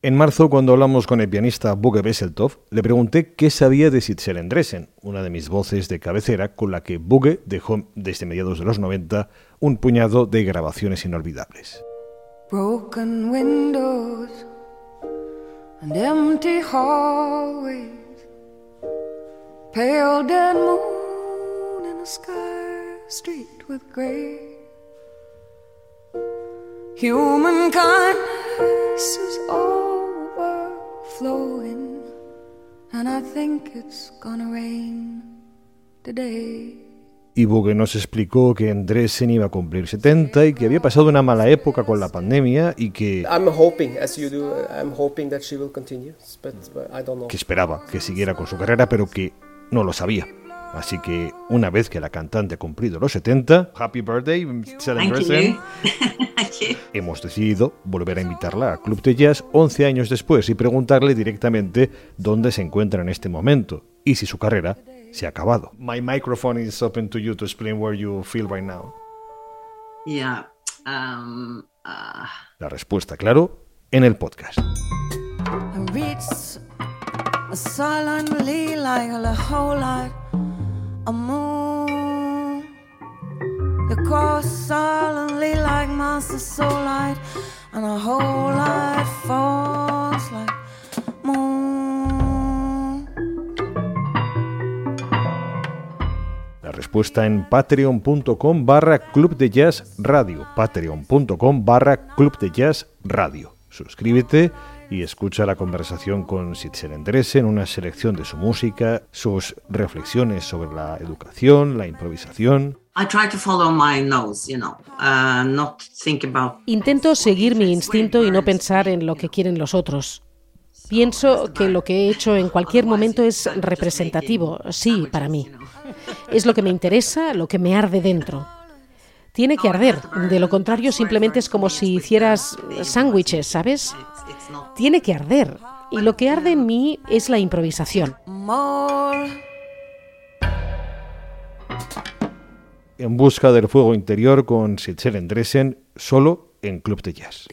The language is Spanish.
En marzo, cuando hablamos con el pianista Buge Besseltoff, le pregunté qué sabía de Sitzel Endresen, una de mis voces de cabecera con la que Buge dejó desde mediados de los 90 un puñado de grabaciones inolvidables. Broken windows and empty hallways, pale moon in a sky with overflowing, and I think it's gonna rain today. Y Bugue nos explicó que Andresen iba a cumplir 70 y que había pasado una mala época con la pandemia y que... Que esperaba que siguiera con su carrera, pero que no lo sabía. Así que una vez que la cantante ha cumplido los 70, Happy Birthday, Andresen, hemos decidido volver a invitarla a Club de Jazz 11 años después y preguntarle directamente dónde se encuentra en este momento y si su carrera se ha acabado. My microphone is open to you to explain where you feel right now. Yeah. Um, uh... La respuesta, claro, en el podcast. Silently like a whole lot a moon. The cross silently like master soul light, and a whole lot falls like respuesta en patreon.com barra club de jazz radio. Patreon.com barra club de jazz radio. Suscríbete y escucha la conversación con Sitzer Endresen, una selección de su música, sus reflexiones sobre la educación, la improvisación. Intento seguir mi instinto y no pensar en lo que quieren los otros. Pienso que lo que he hecho en cualquier momento es representativo, sí, para mí. Es lo que me interesa, lo que me arde dentro. Tiene que arder, de lo contrario simplemente es como si hicieras sándwiches, ¿sabes? Tiene que arder, y lo que arde en mí es la improvisación. En busca del fuego interior con Sitzel Endresen, solo en Club de Jazz.